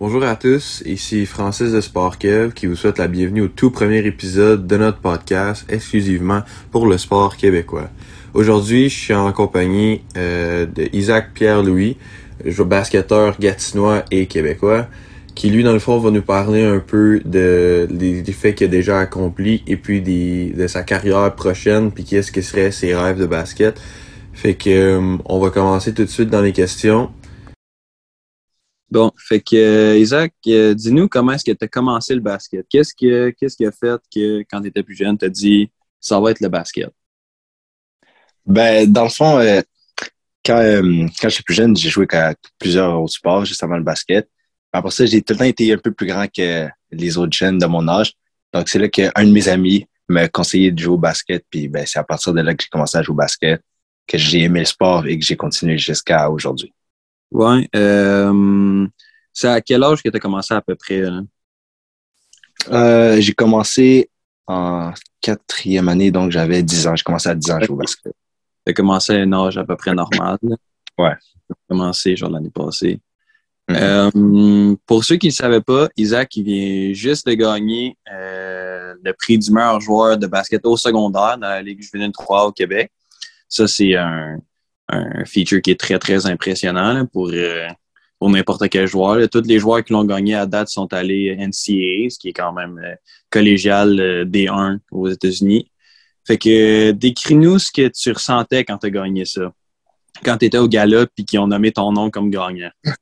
Bonjour à tous, ici Francis de Sport Kev qui vous souhaite la bienvenue au tout premier épisode de notre podcast exclusivement pour le sport québécois. Aujourd'hui, je suis en compagnie euh, de Isaac Pierre-Louis, basketteur gatinois et québécois, qui lui dans le fond va nous parler un peu de, des, faits qu'il a déjà accomplis et puis de sa carrière prochaine puis qu'est-ce que seraient ses rêves de basket. Fait que euh, on va commencer tout de suite dans les questions. Bon, fait que euh, Isaac, euh, dis-nous comment est-ce que tu as commencé le basket? Qu'est-ce que qu'est-ce qui a fait que quand tu étais plus jeune, tu as dit ça va être le basket? Ben, dans le fond, euh, quand, quand j'étais plus jeune, j'ai joué à plusieurs autres sports, juste avant le basket. Après ça, j'ai tout le temps été un peu plus grand que les autres jeunes de mon âge. Donc, c'est là qu'un de mes amis m'a conseillé de jouer au basket. Puis, ben, c'est à partir de là que j'ai commencé à jouer au basket, que j'ai aimé le sport et que j'ai continué jusqu'à aujourd'hui. Ouais. Euh, c'est à quel âge que tu as commencé à peu près? Euh, j'ai commencé en quatrième année, donc j'avais 10 ans. J'ai commencé à 10 ans à jouer au basket. Tu as commencé à un âge à peu près normal. Ouais. As commencé genre l'année passée. Mm-hmm. Euh, pour ceux qui ne savaient pas, Isaac il vient juste de gagner euh, le prix du meilleur joueur de basket au secondaire dans la Ligue juvénile 3 au Québec. Ça, c'est un, un feature qui est très, très impressionnant pour, euh, pour n'importe quel joueur. Tous les joueurs qui l'ont gagné à date sont allés NCAA, ce qui est quand même euh, collégial euh, D1 aux États-Unis. Fait que décris-nous ce que tu ressentais quand tu as gagné ça. Quand tu étais au gala puis qu'ils ont nommé ton nom comme gagnant.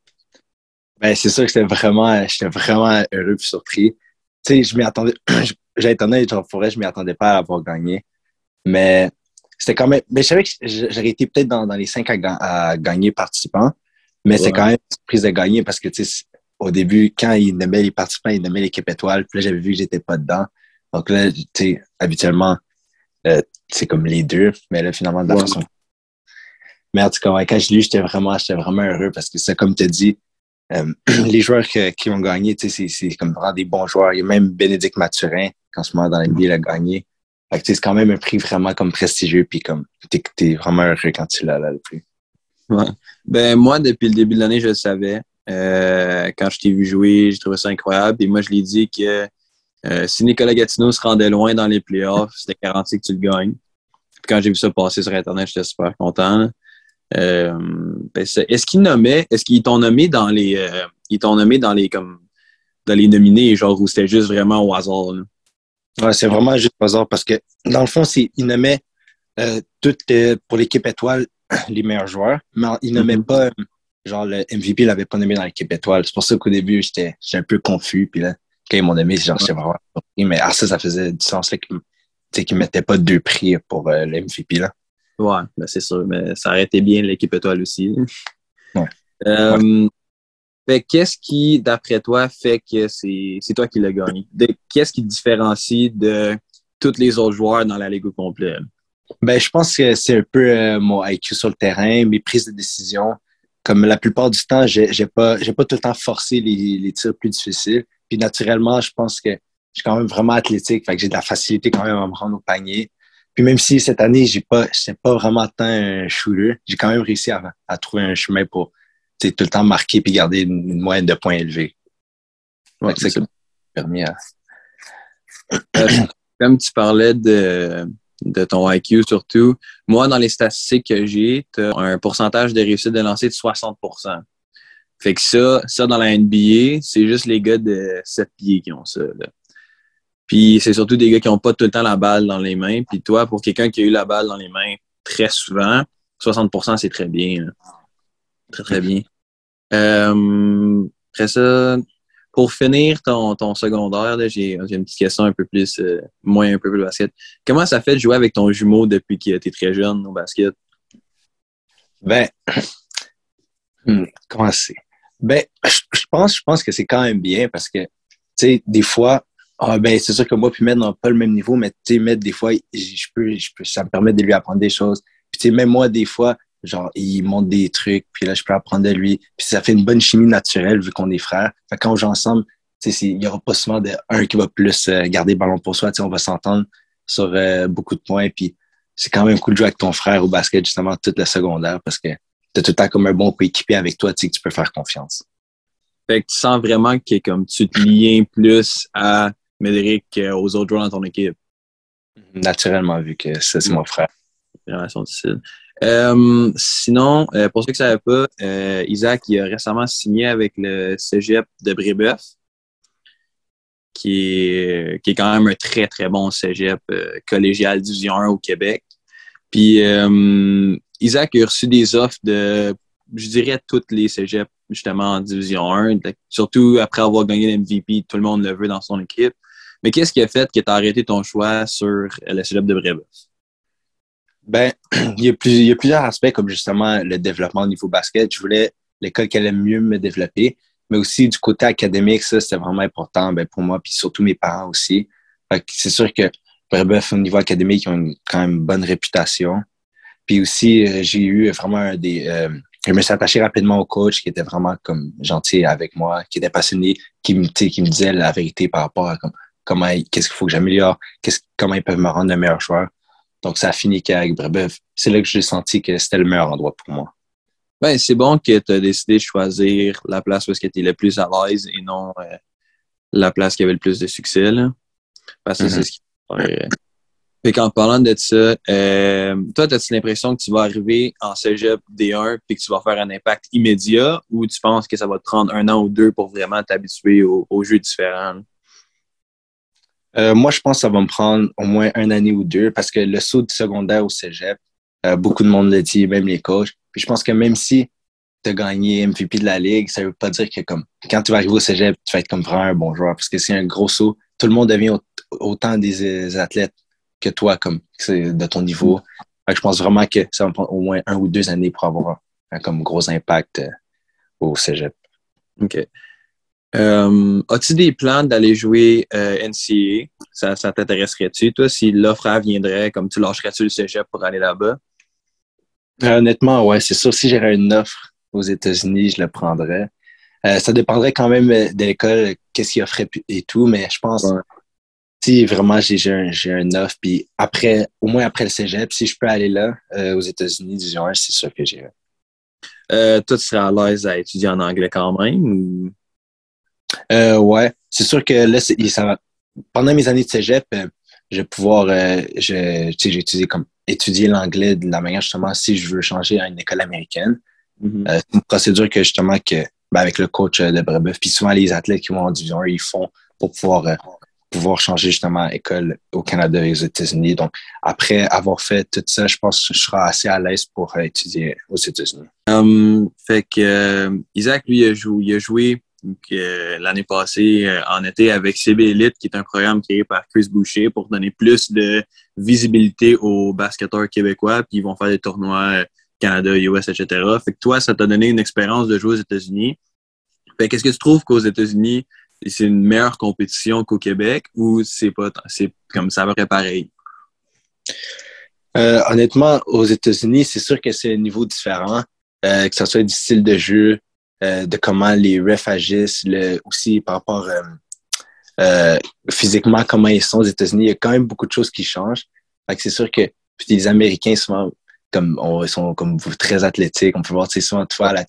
Ben, c'est sûr que c'était vraiment, j'étais vraiment heureux et surpris. Tu sais, je m'y attendais, j'allais honnête, genre, pour je m'y attendais pas à avoir gagné. Mais c'était quand même. Mais je savais que j'aurais été peut-être dans, dans, les cinq à, gagner participants, mais c'est quand même une surprise de gagner parce que, tu sais, au début, quand ils nommaient les participants, ils nommaient l'équipe étoile. Puis là, j'avais vu que j'étais pas dedans. Donc là, tu sais, habituellement, euh, c'est comme les deux, mais là, finalement, de la façon. Mais en tout cas, quand je l'ai lu, j'étais vraiment, j'étais vraiment heureux parce que c'est comme tu as dit, euh, les joueurs qui ont gagné, tu sais, c'est comme vraiment des bons joueurs. Il y a même Bénédicte Mathurin, qu'en ce moment dans l'NBA, il a gagné c'est quand même un prix vraiment comme prestigieux, puis comme t'es es vraiment heureux quand tu l'as le prix. Ben moi, depuis le début de l'année, je le savais. Euh, quand je t'ai vu jouer, j'ai trouvé ça incroyable. Et moi, je l'ai dit que euh, si Nicolas Gatineau se rendait loin dans les playoffs, c'était garanti que tu le gagnes. Puis quand j'ai vu ça passer sur Internet, j'étais super content. Euh, ben est-ce qu'il est-ce qu'ils t'ont nommé dans les, t'ont nommé dans les comme dans les nominés, genre où c'était juste vraiment au hasard? Là? Ouais, c'est vraiment juste hasard parce que, dans le fond, il nommait euh, toutes pour l'équipe étoile les meilleurs joueurs, mais il nommait mm-hmm. pas, genre, le MVP l'avait pas nommé dans l'équipe étoile. C'est pour ça qu'au début, j'étais, j'étais un peu confus. Puis là, quand ils m'ont nommé, genre, j'étais vraiment. Mais ah, ça, ça faisait du sens, qu'ils ne mettaient pas deux prix pour euh, le MVP, là. Ouais, ben c'est sûr. Mais ça aurait été bien l'équipe étoile aussi. Ouais. Euh, qu'est-ce qui, d'après toi, fait que c'est toi qui l'as gagné? Qu'est-ce qui te différencie de tous les autres joueurs dans la Ligue au complet? Ben, je pense que c'est un peu euh, mon IQ sur le terrain, mes prises de décision. Comme la plupart du temps, j'ai pas, pas tout le temps forcé les, les, tirs plus difficiles. Puis naturellement, je pense que je suis quand même vraiment athlétique, fait que j'ai de la facilité quand même à me rendre au panier. Puis même si cette année, j'ai pas, pas vraiment tant un shooter, j'ai quand même réussi à, à trouver un chemin pour tout le temps marquer puis garder une, moyenne de points élevée. Ouais, c'est ça permis à... Euh, comme tu parlais de, de ton IQ surtout, moi, dans les statistiques que j'ai, tu as un pourcentage de réussite de lancer de 60% Fait que ça, ça dans la NBA, c'est juste les gars de 7 pieds qui ont ça. Puis c'est surtout des gars qui n'ont pas tout le temps la balle dans les mains. Puis toi, pour quelqu'un qui a eu la balle dans les mains très souvent, 60% c'est très bien. Très, très bien. Euh, après ça, pour finir ton, ton secondaire, j'ai une petite question un peu plus, euh, moins un peu plus basket. Comment ça fait de jouer avec ton jumeau depuis que tu es très jeune au basket? Ben, hmm, comment c'est? Ben, je pense, je pense que c'est quand même bien parce que, tu sais, des fois, ah ben, c'est sûr que moi puis Med n'ont pas le même niveau, mais tu sais, Med, des fois, je peux, ça me permet de lui apprendre des choses. Puis, tu sais, même moi, des fois, genre, il monte des trucs, puis là, je peux apprendre de lui. Puis ça fait une bonne chimie naturelle vu qu'on est frères. Fait quand on joue ensemble, il n'y aura pas souvent de, un qui va plus euh, garder le ballon pour soi. on va s'entendre sur euh, beaucoup de points. Puis c'est quand même cool de jouer avec ton frère au basket, justement, toute la secondaire, parce que tu as tout le temps comme un bon coéquipier avec toi, tu sais que tu peux faire confiance. Fait que tu sens vraiment que comme tu te liens plus à Médéric qu'aux autres joueurs dans ton équipe. Naturellement, vu que c'est mon frère. Difficile. Euh, sinon, euh, pour ceux qui ne savaient pas, euh, Isaac il a récemment signé avec le Cégep de Brébeuf, qui est, qui est quand même un très, très bon Cégep collégial Division 1 au Québec. Puis Isaac a reçu des offres de, je dirais, toutes les Cégeps, justement, en Division 1, surtout après avoir gagné l'MVP, tout le monde le veut dans son équipe. Mais qu'est-ce qui a fait que tu as arrêté ton choix sur le Cégep de Brébeuf? Ben, il y, a plus, il y a plusieurs aspects, comme justement le développement au niveau basket. Je voulais l'école qui allait mieux me développer, mais aussi du côté académique, ça, c'était vraiment important ben, pour moi, puis surtout mes parents aussi. C'est sûr que Brébeuf, au niveau académique, ils ont quand même une bonne réputation. Puis aussi, euh, j'ai eu vraiment des... Euh, je me suis attaché rapidement au coach qui était vraiment comme gentil avec moi, qui était passionné, qui me, qui me disait la vérité par rapport à comme, comment, qu'est-ce qu'il faut que j'améliore, qu'est-ce, comment ils peuvent me rendre le meilleur joueur. Donc, ça a fini qu'avec Brebeuf. C'est là que j'ai senti que c'était le meilleur endroit pour moi. Ben, c'est bon que tu as décidé de choisir la place où tu étais le plus à l'aise et non euh, la place qui avait le plus de succès. Là. Parce que c'est mm-hmm. ce qui euh, fait qu'en parlant de ça, euh, toi, as-tu l'impression que tu vas arriver en cégep D1 puis que tu vas faire un impact immédiat ou tu penses que ça va te prendre un an ou deux pour vraiment t'habituer aux, jeux différents? Euh, moi, je pense que ça va me prendre au moins un année ou deux parce que le saut du secondaire au cégep, euh, beaucoup de monde le dit, même les coachs. Puis je pense que même si tu as gagné MVP de la Ligue, ça veut pas dire que comme quand tu vas arriver au cégep, tu vas être comme vraiment un bon joueur parce que c'est un gros saut. Tout le monde devient autant des athlètes que toi, comme de ton niveau. je pense vraiment que ça va me prendre au moins un ou deux années pour avoir un, comme gros impact euh, au cégep. OK. Euh, as-tu des plans d'aller jouer euh, NCA? Ça, ça t'intéresserait-tu, toi, si l'offre viendrait, comme tu lâcherais-tu le cégep pour aller là-bas? honnêtement, ouais, c'est sûr. Si j'aurais une offre aux États-Unis, je le prendrais. ça dépendrait quand même de l'école, qu'est-ce qu'il offrait et tout, mais je pense si vraiment j'ai un, un offre, puis après, au moins après le cégep, si je peux aller là, euh, aux États-Unis, disons, c'est sûr que j'irai. Euh, toi, tu serais à l'aise à étudier en anglais quand même? Ou... Euh, ouais, c'est sûr que là, ça pendant mes années de cégep, euh, je vais pouvoir, j'ai étudié comme étudier l'anglais de la manière justement si je veux changer à une école américaine. Mm-hmm. c'est une procédure que justement que ben, avec le coach de Brebeuf, puis souvent les athlètes qui vont en division ils font pour pouvoir pouvoir changer justement école au Canada et aux États-Unis. Donc, après avoir fait tout ça, je pense que je serai assez à l'aise pour étudier aux États-Unis. Um, fait que euh, Isaac, lui, il a joué, il a joué euh, l'année passée euh, en été avec CB Elite, qui est un programme créé par Chris Boucher pour donner plus de visibilité aux basketteurs québécois, puis ils vont faire des tournois Canada, US, etc. Fait que toi, ça t'a donné une expérience de jouer aux États-Unis. Fait qu'est-ce que tu trouves qu'aux États-Unis, c'est une meilleure compétition qu'au Québec ou c'est pas c'est comme ça va pareil? Euh, honnêtement, aux États-Unis, c'est sûr que c'est un niveau différent, euh, que ce soit du style de jeu, euh, de comment les refs agissent, le, aussi par rapport physiquement, comment ils sont aux États-Unis. Il y a quand même beaucoup de choses qui changent. c'est sûr que les Américains, souvent, comme, ils sont comme très athlétiques. On peut voir souvent toi à la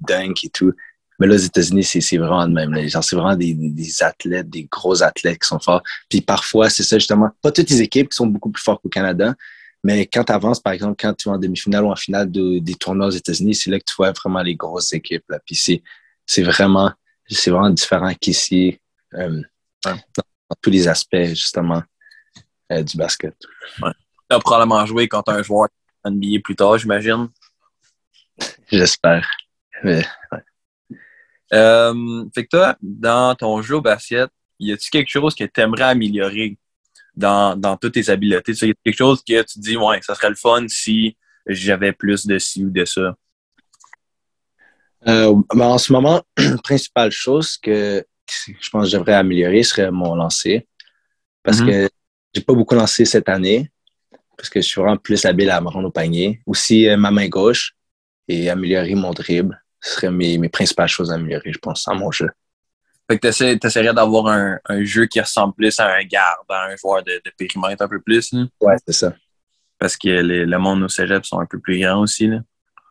dunk et tout. Mais là, aux États-Unis, c'est vraiment de même. c'est vraiment des, des, athlètes, des gros athlètes qui sont forts. Puis parfois, c'est ça justement, pas toutes les équipes qui sont beaucoup plus fortes qu'au Canada, mais quand tu avances, par exemple, quand tu vas en demi-finale ou en finale des tournois aux États-Unis, c'est là que tu vois vraiment les grosses équipes. Là. Puis c'est vraiment, vraiment différent qu'ici, euh, dans, tous les aspects, justement, euh, du basket. Ouais. Tu as probablement joué contre un joueur NBA plus tard, j'imagine. J'espère. Mais, euh, fait que toi, dans ton jeu au basket, y a-tu quelque chose que tu aimerais améliorer? Dans, dans toutes tes habiletés? Y a quelque chose que tu dis, ouais, ça serait le fun si j'avais plus de ci ou de ça? Euh, ben, en ce moment, principale chose que je pense que je devrais améliorer serait mon lancer. Parce mm-hmm. que j'ai pas beaucoup lancé cette année. Parce que je suis vraiment plus habile à me rendre au panier. Aussi, euh, ma main gauche et améliorer mon dribble ce serait mes, mes principales choses à améliorer, je pense, dans mon jeu. Fait que tu essaierais d'avoir un, un, jeu qui ressemble plus à un garde, à un joueur de, de périmètre un peu plus. Là. Ouais, c'est ça. Parce que les, le monde au cégep sont un peu plus grands aussi. Là.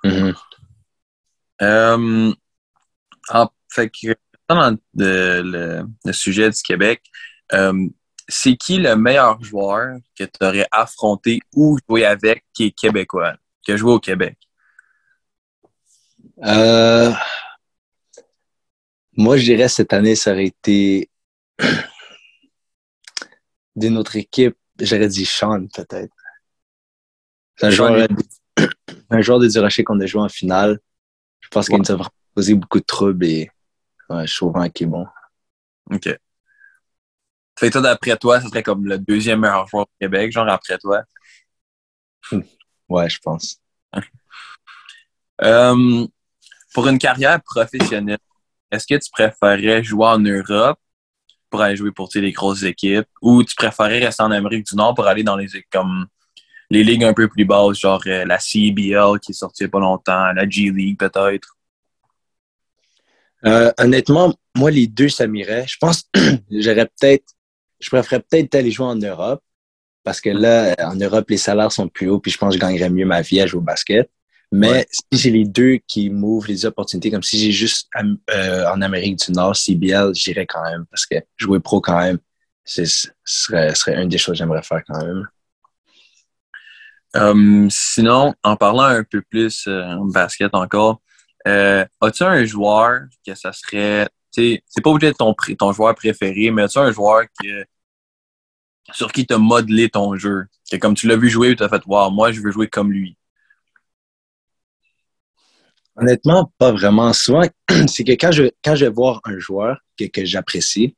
Mm-hmm. Euh, fait que dans le, le, sujet du Québec, euh, c'est qui le meilleur joueur que tu aurais affronté ou joué avec qui est québécois, qui a joué au Québec? Euh, moi, je dirais cette année, ça aurait été d'une autre équipe. J'aurais dit Sean, peut-être. C'est un joueur, un joueur de Durocher qu'on a joué en finale. Je pense qu'il nous a posé beaucoup de troubles et ouais, trouve qu'il est bon. OK. Fait toi, d'après toi, ce serait comme le deuxième meilleur joueur au Québec, genre après toi? Ouais, je pense. Euh, pour une carrière professionnelle, est-ce que tu préférerais jouer en Europe pour aller jouer pour les grosses équipes ou tu préférerais rester en Amérique du Nord pour aller dans les comme les ligues un peu plus basses, genre euh, la CBL qui est sortie il n'y a pas longtemps, la G League peut-être? Euh, honnêtement, moi, les deux, ça m'irait. Je pense j'aurais peut-être, je préférerais peut-être aller jouer en Europe parce que là, en Europe, les salaires sont plus hauts puis je pense que je gagnerais mieux ma vie à jouer au basket. Mais si j'ai les deux qui m'ouvrent les opportunités, comme si j'ai juste euh, en Amérique du Nord, CBL, j'irais quand même parce que jouer pro quand même, ce serait, serait une des choses que j'aimerais faire quand même. Um, sinon, en parlant un peu plus euh, basket encore, euh, as-tu un joueur que ça serait, c'est pas obligé ton, ton joueur préféré, mais as-tu un joueur que, sur qui t'a modelé ton jeu? Que comme tu l'as vu jouer, tu as fait, wow, moi, je veux jouer comme lui. Honnêtement, pas vraiment. Souvent, c'est que quand je, quand je vais voir un joueur que, que j'apprécie,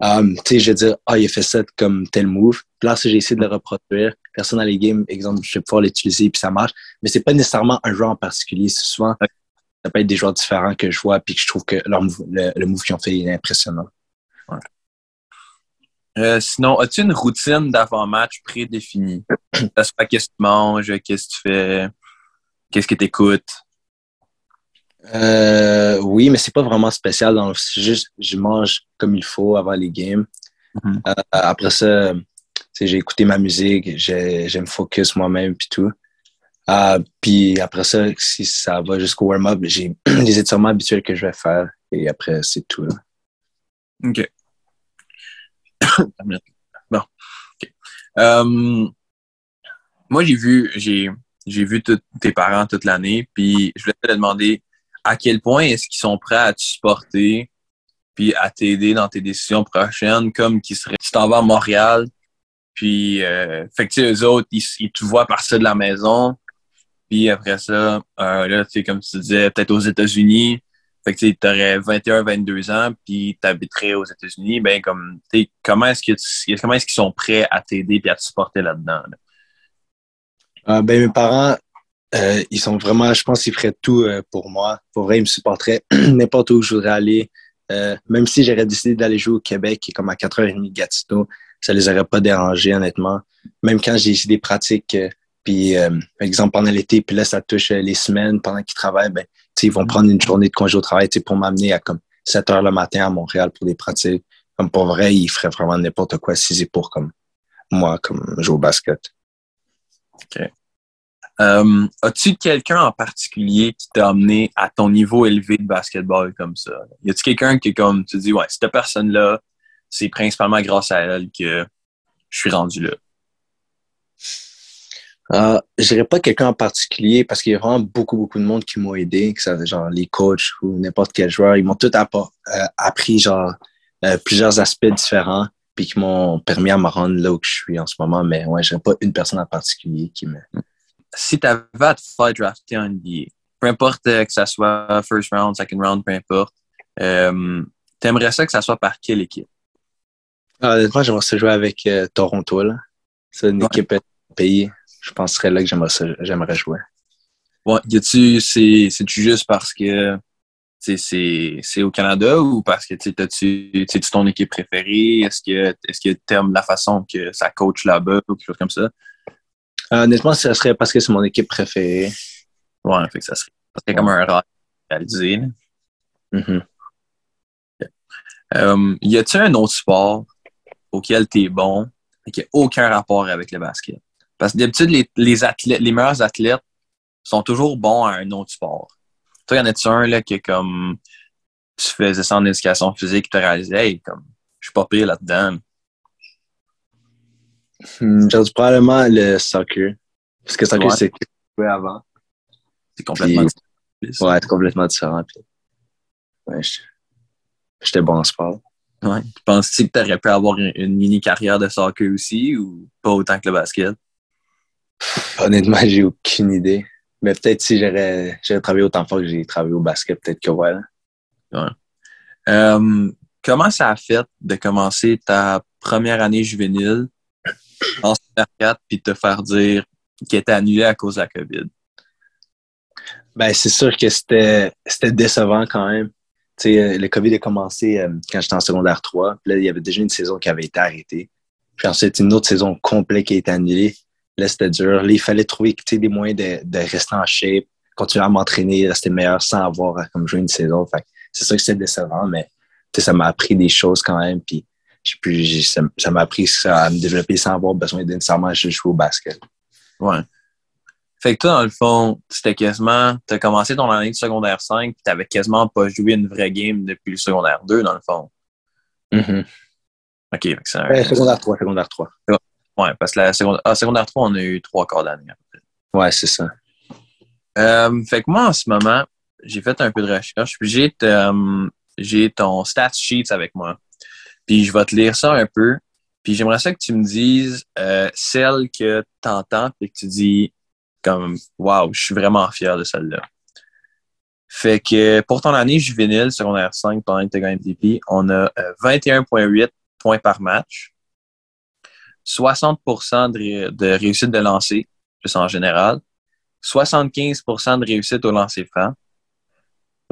um, tu sais, je vais dire, ah, il a fait ça comme tel move. Puis là, si j'ai essayé de le reproduire, personne dans les games, exemple, je vais pouvoir l'utiliser puis ça marche. Mais c'est pas nécessairement un joueur en particulier. C'est souvent, ça peut être des joueurs différents que je vois puis que je trouve que leur le, move qu'ils ont fait est impressionnant. Euh, sinon, as-tu une routine d'avant-match prédéfinie? qu'est-ce que tu manges, qu'est-ce que tu fais, qu'est-ce que tu écoutes? Euh, oui, mais c'est pas vraiment spécial. C'est juste, je mange comme il faut avant les games. Mm-hmm. Euh, après ça, j'ai écouté ma musique, j'ai me focus moi-même puis tout. Euh, puis après ça, si ça va jusqu'au warm-up, j'ai les étirements habituels que je vais faire et après, c'est tout. OK. bon. Moi, j'ai vu, j'ai, j'ai vu tes parents toute l'année, puis je voulais te demander à quel point est-ce qu'ils sont prêts à te supporter puis à t'aider dans tes décisions prochaines, comme qui serait, tu t'en vas à Montréal, puis euh, fait eux autres, ils, te voient partir de la maison, puis après ça, euh, là, tu sais, comme tu disais, peut-être aux États-Unis, fait que tu aurais 21, 22 ans, puis tu habiterais aux États-Unis, ben comme, tu comment est-ce comment est-ce qu'ils sont prêts à t'aider puis à te supporter là-dedans? Euh, ben mes parents, euh, ils sont vraiment, je pense qu'ils feraient tout euh, pour moi. Pour vrai, ils me supporteraient n'importe où je voudrais aller. Euh, même si j'aurais décidé d'aller jouer au Québec, qui est comme à 4h30 de Gatineau, ça les aurait pas dérangés, honnêtement. Même quand j'ai des pratiques, puis par exemple pendant l'été, puis là, ça touche les semaines pendant qu'ils travaillent, ben, ils vont prendre une journée de congé au travail pour m'amener à comme 7 h le matin à Montréal pour des pratiques. Comme pour vrai, ils feraient vraiment n'importe quoi si c'est pour comme moi, comme jouer au basket. OK. Euh, as-tu quelqu'un en particulier qui t'a amené à ton niveau élevé de basketball comme ça? Y a-tu quelqu'un qui, comme tu dis, ouais, cette personne-là, c'est principalement grâce à elle que je suis rendu là? Euh, je dirais pas quelqu'un en particulier parce qu'il y a vraiment beaucoup, beaucoup de monde qui m'ont aidé, que ça, genre les coachs ou n'importe quel joueur. Ils m'ont tout euh, appris genre euh, plusieurs aspects différents puis qui m'ont permis à me rendre là où je suis en ce moment. Mais ouais, je dirais pas une personne en particulier qui me si tu avais à te faire drafter en NBA, peu importe euh, que ça soit first round, second round, peu importe, euh, t'aimerais ça que ça soit par quelle équipe? Ah, honnêtement, j'aimerais ça jouer avec euh, Toronto. Là. C'est une équipe pays. Je penserais là que j'aimerais jouer. Ouais, y c'est-tu juste parce que c'est au Canada ou parce que tu c'est ton équipe préférée? Est-ce que est-ce que tu aimes la façon que ça coach là-bas ou quelque chose comme ça? Euh, honnêtement, ce serait parce que c'est mon équipe préférée. Ouais, fait que ça serait, comme un rêve réalisé. Mm-hmm. Euh, y a-t-il un autre sport auquel tu es bon et qui n'a aucun rapport avec le basket? Parce que d'habitude, les, les, athlètes, les meilleurs athlètes sont toujours bons à un autre sport. Toi, y en a-tu un là, qui est comme tu faisais ça en éducation physique, tu as réalisé, hey, comme, je suis pas pire là-dedans? Hmm, J'ai dit probablement le soccer. Parce que soccer, Ouais. c'est joué avant. C'est complètement Puis- différent. Ouais, c'est complètement différent. Puis, ouais, j'étais- bon en sport. Ouais. Tu Penses-tu que tu aurais pu avoir une, une mini-carrière de soccer aussi ou pas autant que le basket? Honnêtement, j'ai aucune idée. Mais peut-être si j'aurais travaillé autant fort que j'ai travaillé au basket, peut-être que ouais. là. Euh, comment ça a fait de commencer ta première année juvénile? En Super 4 puis te faire dire qu'elle était annulée à cause de la COVID? Ben, c'est sûr que c'était décevant quand même. Tu sais, euh, le COVID a commencé euh, quand j'étais en secondaire 3. Puis là, il y avait déjà une saison qui avait été arrêtée. Puis ensuite, une autre saison complète qui a été annulée. Là, c'était dur. Là, il fallait trouver des moyens de, rester en shape, continuer à m'entraîner, rester meilleur sans avoir à comme jouer une saison. C'est sûr que c'était décevant, mais ça m'a appris des choses quand même. Puis j'ai pu- j'ai- ça m'a appris ça à me développer sans avoir besoin de nécessairement jouer au basket. Ouais. Fait que toi, dans le fond, c'était quasiment, t'as commencé ton année de secondaire 5 puis t'avais quasiment pas joué une vraie game depuis le secondaire 2, dans le fond. Mhm. OK, fait que c'est un- Ouais, secondaire 3, secondaire 3. Ouais, parce que la secondaire, ah, secondaire 3, on a eu trois quarts d'année. Ouais, c'est ça. Euh, fait que moi, en ce moment, j'ai fait un peu de recherche, puis j'ai euh, ton stat sheet avec moi. Puis je vais te lire ça un peu. Puis j'aimerais ça que tu me dises euh, celle que tu entends et que tu dis comme Wow, je suis vraiment fier de celle-là. Fait que pour ton année juvénile, secondaire 5, pendant que tu MVP, on a euh, 21,8 points par match, 60 de, de réussite de lancer, plus en général, 75% de réussite au lancer franc,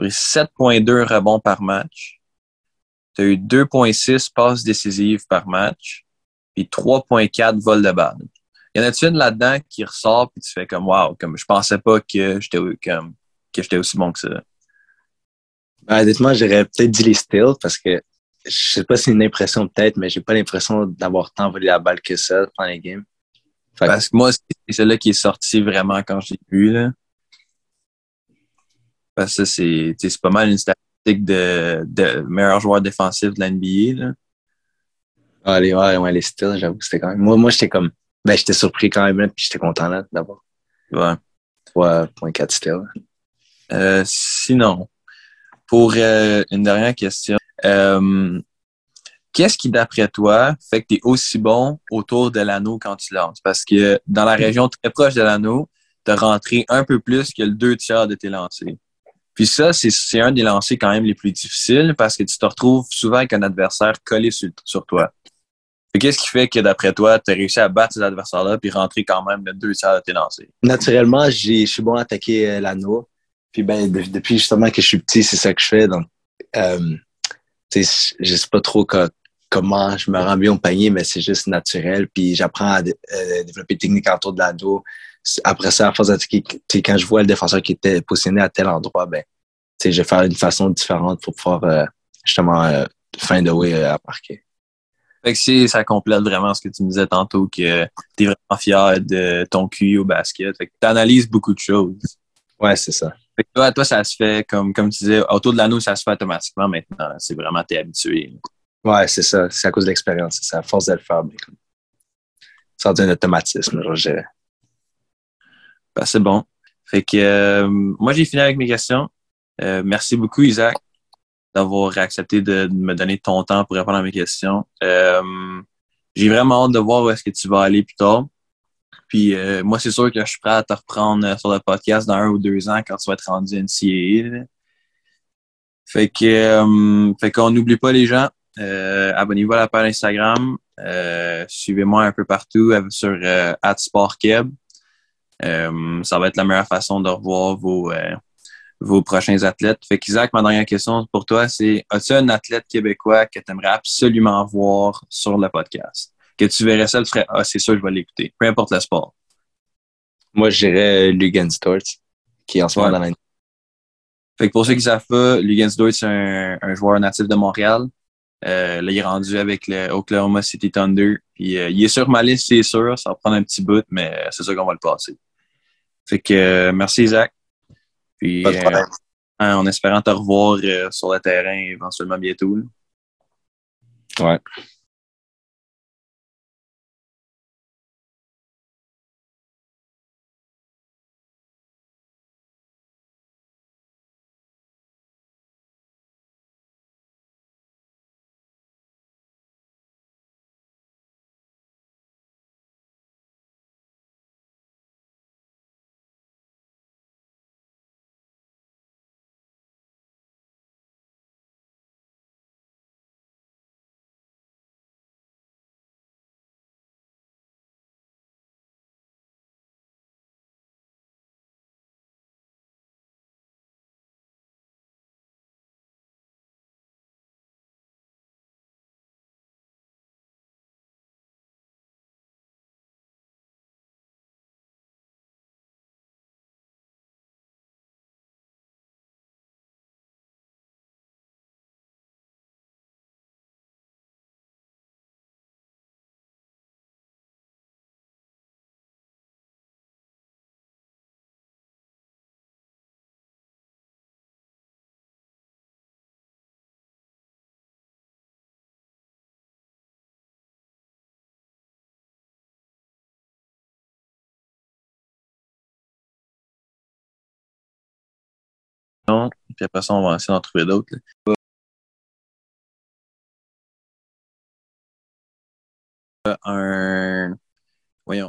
7,2 rebonds par match, tu as eu 2,6 passes décisives par match, puis 3,4 vols de balle. Y en a-tu une là-dedans qui ressort puis tu fais comme wow, comme je pensais pas que j'étais comme que j'étais aussi bon que ça? Ben, honnêtement, j'aurais peut-être dit les steals parce que je sais pas si c'est une impression peut-être, mais j'ai pas l'impression d'avoir tant volé la balle que ça dans les games. Fait Parce que moi, c'est celle-là qui est sortie vraiment quand je l'ai vu. Là. Parce que c'est pas mal une statistique de, de meilleur joueur défensif de la NBA. Là. Ah, les, ouais, ouais, les steals, j'avoue que c'était quand même. Moi, moi j'étais comme. Ben, j'étais surpris quand même, puis j'étais content là, d'avoir Ouais. 3.4 steals. Euh, sinon, pour euh, une dernière question, euh, qu'est-ce qui, d'après toi, fait que tu es aussi bon autour de l'anneau quand tu lances? Parce que dans la région très proche de l'anneau, tu as rentré un peu plus que le deux tiers de tes lancers. Puis ça, c'est- un des lancers quand même les plus difficiles parce que tu te retrouves souvent avec un adversaire collé sur, sur toi. Qu'est-ce qui fait que, d'après toi, tu as réussi à battre ces adversaires-là puis rentrer quand même le deux tiers de tes lancers? Naturellement, je suis bon à attaquer euh, l'anneau. Puis ben, de- depuis justement que je suis petit, c'est ça que je fais. Donc, euh, je sais pas trop co- comment je me rends bien au panier, mais c'est juste naturel. Puis j'apprends à euh, développer des techniques autour de l'anneau. Après ça, à force sais, quand je vois le défenseur qui était positionné à tel endroit, ben, je vais faire une façon différente pour pouvoir euh, justement euh, find a way euh, à marquer. Fait que c'est, ça complète vraiment ce que tu me disais tantôt, que tu es vraiment fier de ton QI au basket. Fait que tu analyses beaucoup de choses. Ouais, c'est ça. Fait que toi, toi, ça se fait, comme, comme tu disais, autour de l'anneau, ça se fait automatiquement maintenant. C'est vraiment, t'es habitué. Ouais, c'est ça. C'est à cause de l'expérience. C'est. À force de le faire, mais comme. Ça devient un automatisme, je dirais. Ben, c'est bon. Fait que euh, moi, j'ai fini avec mes questions. Euh, merci beaucoup, Isaac, d'avoir accepté de, me donner ton temps pour répondre à mes questions. Euh, j'ai vraiment hâte de voir où est-ce que tu vas aller plus tard. Puis moi, c'est sûr que je suis prêt à te reprendre sur le podcast dans un ou deux ans quand tu vas être rendu NCAA. Fait que fait qu'on n'oublie pas les gens. Abonnez-vous à la page Instagram. Suivez-moi un peu partout sur @sportkeb. Euh, ça va être la meilleure façon de revoir vos, euh, vos prochains athlètes. Fait qu'Isaac, ma dernière question pour toi, c'est as-tu un athlète québécois que tu aimerais absolument voir sur le podcast? Que tu verrais ça, tu ferais Ah, c'est sûr, je vais l'écouter. Peu importe le sport. Moi, je dirais Lugan Stort, qui est en ce moment Ouais. dans la Fait que pour ceux qui savent pas, Lugansdorf, c'est un, un joueur natif de Montréal. Euh, là, il est rendu avec le Oklahoma City Thunder. Puis, euh, il est sur ma liste, c'est sûr. Ça va prendre un petit bout, mais euh, c'est sûr qu'on va le passer. Fait que euh, merci Isaac. Puis Pas de euh, problème. en espérant te revoir euh, sur le terrain éventuellement bientôt. là. Ouais. Puis après ça, on va essayer d'en trouver d'autres. Euh, Un. Voyons.